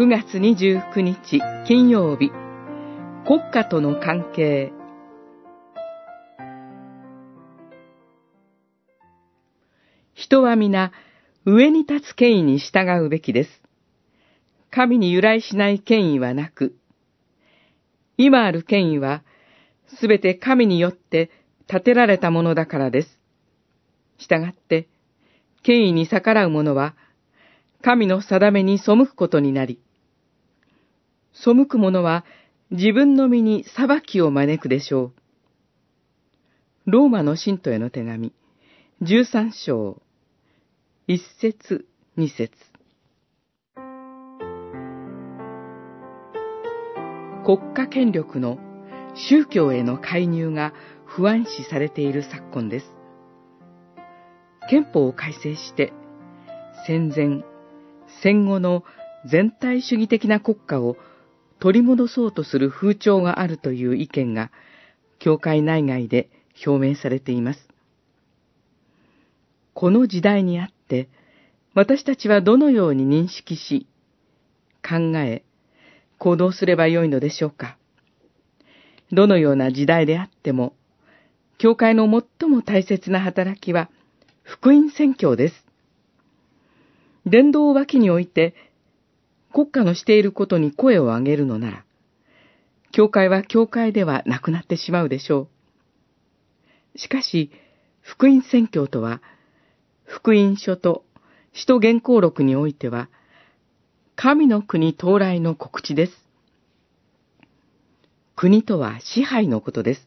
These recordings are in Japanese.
9月29日金曜日国家との関係人は皆上に立つ権威に従うべきです。神に由来しない権威はなく、今ある権威はすべて神によって立てられたものだからです。したがって、権威に逆らう者は、神の定めに背くことになり、背く者は自分の身に裁きを招くでしょう。ローマの信徒への手紙、13章、1節2節国家権力の宗教への介入が不安視されている昨今です。憲法を改正して、戦前、戦後の全体主義的な国家を取り戻そうとする風潮があるという意見が、教会内外で表明されています。この時代にあって、私たちはどのように認識し、考え、行動すればよいのでしょうか。どのような時代であっても、教会の最も大切な働きは、福音宣教です。伝道を脇に置いて、国家のしていることに声を上げるのなら、教会は教会ではなくなってしまうでしょう。しかし、福音宣教とは、福音書と使徒原稿録においては、神の国到来の告知です。国とは支配のことです。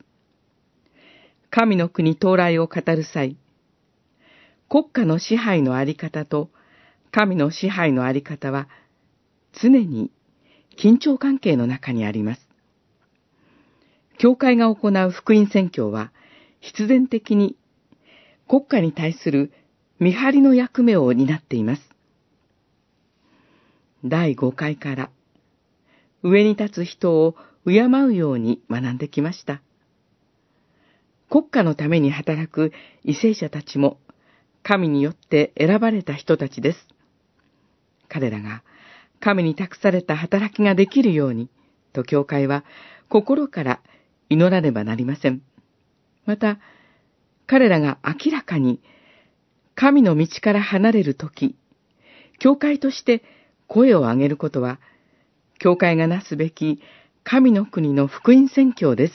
神の国到来を語る際、国家の支配のあり方と神の支配のあり方は常に緊張関係の中にあります。教会が行う福音宣教は必然的に国家に対する見張りの役目を担っています。第5回から上に立つ人を敬うように学んできました。国家のために働く為政者たちも神によって選ばれた人たちです。彼らが神に託された働きができるように、と教会は心から祈らねばなりません。また、彼らが明らかに神の道から離れるとき、教会として声を上げることは、教会がなすべき神の国の福音宣教です。